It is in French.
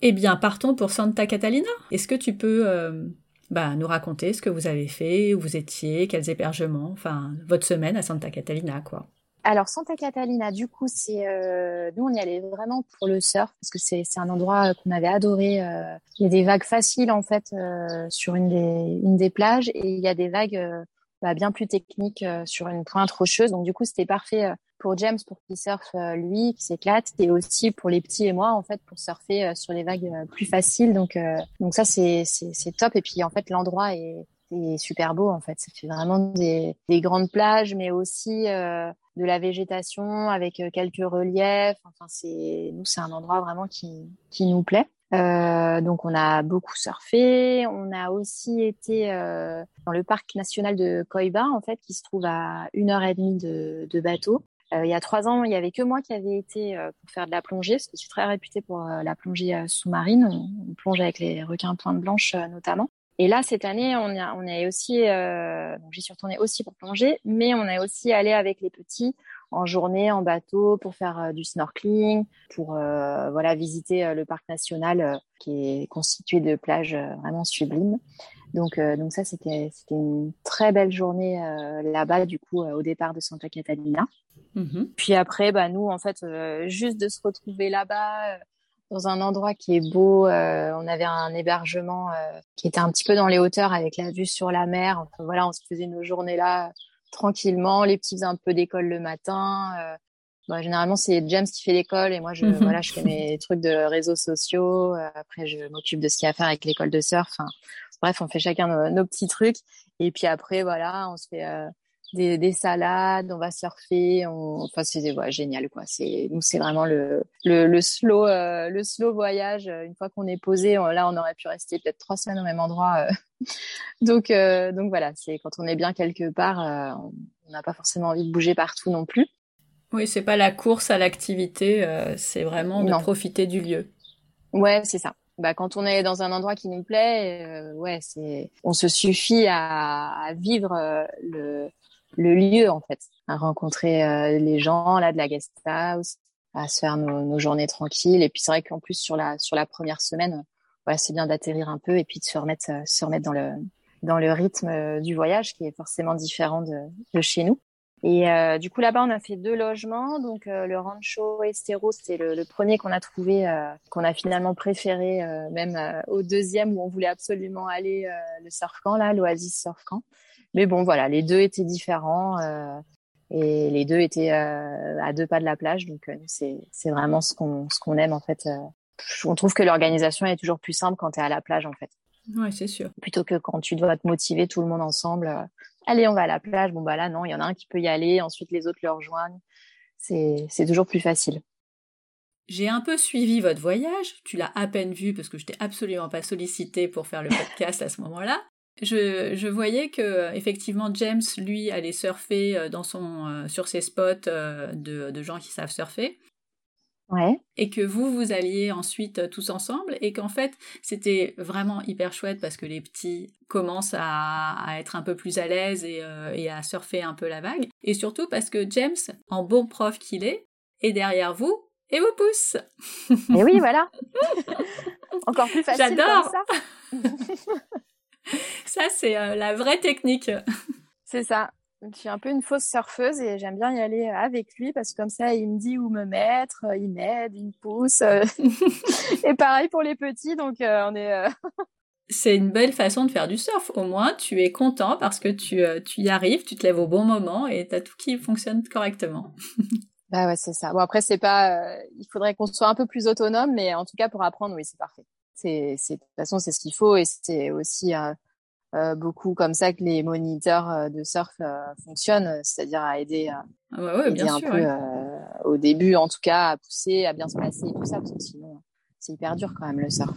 Eh bien, partons pour Santa Catalina. Est-ce que tu peux bah, nous raconter ce que vous avez fait, où vous étiez, quels hébergements, enfin, votre semaine à Santa Catalina, quoi? Alors Santa Catalina, du coup, c'est euh, nous on y allait vraiment pour le surf parce que c'est un endroit qu'on avait adoré. Euh, il y a des vagues faciles en fait euh, sur une des une des plages et il y a des vagues bah, bien plus techniques sur une pointe rocheuse. Donc du coup c'était parfait pour James pour qu'il surfe lui, qui s'éclate, et aussi pour les petits et moi en fait pour surfer sur les vagues plus faciles. Donc donc ça c'est c'est top. Et puis en fait l'endroit est c'est super beau en fait. Ça fait vraiment des, des grandes plages, mais aussi euh, de la végétation avec euh, quelques reliefs. Enfin, c'est nous, c'est un endroit vraiment qui qui nous plaît. Euh, donc on a beaucoup surfé. On a aussi été euh, dans le parc national de Koiba en fait, qui se trouve à une heure et demie de, de bateau. Euh, il y a trois ans, il y avait que moi qui avait été pour faire de la plongée, parce que je suis très réputée pour la plongée sous-marine. On, on, plonge avec les requins pointe blanche notamment. Et là, cette année, on, a, on est aussi, euh, j'y suis retournée aussi pour plonger, mais on est aussi allé avec les petits en journée, en bateau, pour faire euh, du snorkeling, pour euh, voilà visiter euh, le parc national euh, qui est constitué de plages vraiment sublimes. Donc, donc ça, c'était c'était une très belle journée là-bas, du coup, au départ de Santa Catalina. Mm-hmm. Puis après, bah nous, en fait, juste de se retrouver là-bas dans un endroit qui est beau. Euh, on avait un hébergement euh, qui était un petit peu dans les hauteurs avec la vue sur la mer. Enfin, voilà, on se faisait nos journées là tranquillement. Les petits faisaient un peu d'école le matin. Euh, bah, généralement, c'est James qui fait l'école et moi, je, mhm. voilà, je fais mes trucs de réseaux sociaux. après, je m'occupe de ce qu'il y a à faire avec l'école de surf. Enfin, bref, on fait chacun nos, nos, petits trucs. Et puis après, voilà, on se fait des, des, salades, on va surfer, on... enfin c'est ouais, génial quoi. C'est nous c'est vraiment le le, le slow euh, le slow voyage. Une fois qu'on est posé, là on aurait pu rester peut-être trois semaines au même endroit. Euh. donc euh, donc voilà, c'est quand on est bien quelque part, on n'a pas forcément envie de bouger partout non plus. Oui, c'est pas la course à l'activité, c'est vraiment de profiter du lieu. Ouais, c'est ça. Bah, quand on est dans un endroit qui nous plaît, ouais, c'est, on se suffit à, à vivre le, le lieu en fait, à rencontrer euh, les gens là de la guest house, à se faire nos, nos journées tranquilles. Et puis c'est vrai qu'en plus sur la sur la première semaine, voilà, c'est bien d'atterrir un peu et puis de se remettre euh, se remettre dans le dans le rythme euh, du voyage qui est forcément différent de, de chez nous. Et euh, du coup là-bas on a fait deux logements, donc le Rancho Estero c'est le, le, premier qu'on a trouvé, euh, qu'on a finalement préféré même au deuxième où on voulait absolument aller le surf camp là, l'Oasis surf camp. Mais bon, voilà, les deux étaient différents euh, et les deux étaient euh, à deux pas de la plage. Donc, euh, c'est c'est vraiment ce qu'on ce qu'on aime en fait. on trouve que l'organisation est toujours plus simple quand tu es à la plage en fait. Ouais, c'est sûr. Plutôt que quand tu dois te motiver tout le monde ensemble. Allez, on va à la plage. Bon bah là non, il y en a un qui peut y aller, ensuite les autres le rejoignent. C'est toujours plus facile. J'ai un peu suivi votre voyage. Tu l'as à peine vu parce que je t'ai absolument pas sollicité pour faire le podcast à ce moment-là je, je, voyais que effectivement James lui allait surfer euh, dans son euh, sur ses spots euh, de, gens qui savent surfer. Ouais. Et que vous vous alliez ensuite tous ensemble et qu'en fait c'était vraiment hyper chouette parce que les petits commencent à, à être un peu plus à l'aise et, et, à surfer un peu la vague et surtout parce que James en bon prof qu'il est est derrière vous et vous pousse. Et oui voilà. Encore plus facile. J'adore. ça, c'est euh, la vraie technique. C'est ça. Je suis un peu une fausse surfeuse et j'aime bien y aller avec lui parce que comme ça, il me dit où me mettre, euh, il m'aide, il me pousse. Euh. et pareil pour les petits, donc on est. C'est une belle façon de faire du surf. Au moins, tu es content parce que tu, tu y arrives, tu te lèves au bon moment et t'as tout qui fonctionne correctement. bah ouais, c'est ça. Bon après, c'est pas. il faudrait qu'on soit un peu plus autonome, mais en tout cas pour apprendre, oui, c'est parfait c'est, c'est de toute façon c'est ce qu'il faut et c'est aussi euh, euh, beaucoup comme ça que les moniteurs euh, de surf euh, fonctionnent, c'est-à-dire à aider, ah bah ouais, aider bien un sûr, peu au début en tout cas à pousser, à bien se placer et tout ça parce que sinon c'est hyper dur quand même le surf.